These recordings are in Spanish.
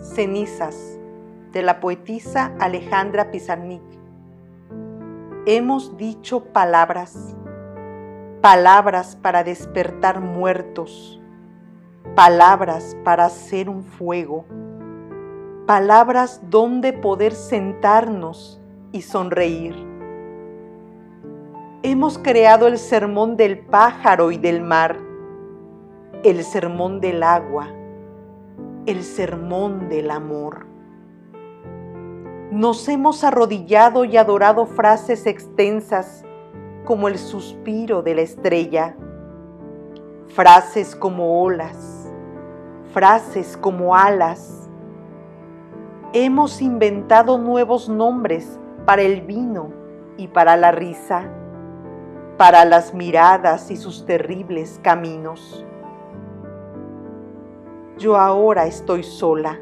Cenizas de la poetisa Alejandra Pizarnik. Hemos dicho palabras, palabras para despertar muertos, palabras para hacer un fuego, palabras donde poder sentarnos y sonreír. Hemos creado el sermón del pájaro y del mar, el sermón del agua, el sermón del amor. Nos hemos arrodillado y adorado frases extensas como el suspiro de la estrella, frases como olas, frases como alas. Hemos inventado nuevos nombres para el vino y para la risa, para las miradas y sus terribles caminos yo ahora estoy sola,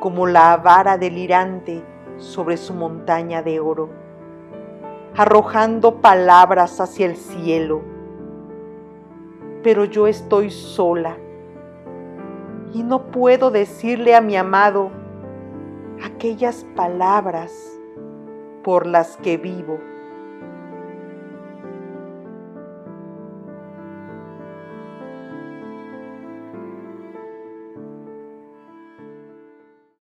como la avara delirante sobre su montaña de oro, arrojando palabras hacia el cielo. Pero yo estoy sola y no puedo decirle a mi amado aquellas palabras por las que vivo.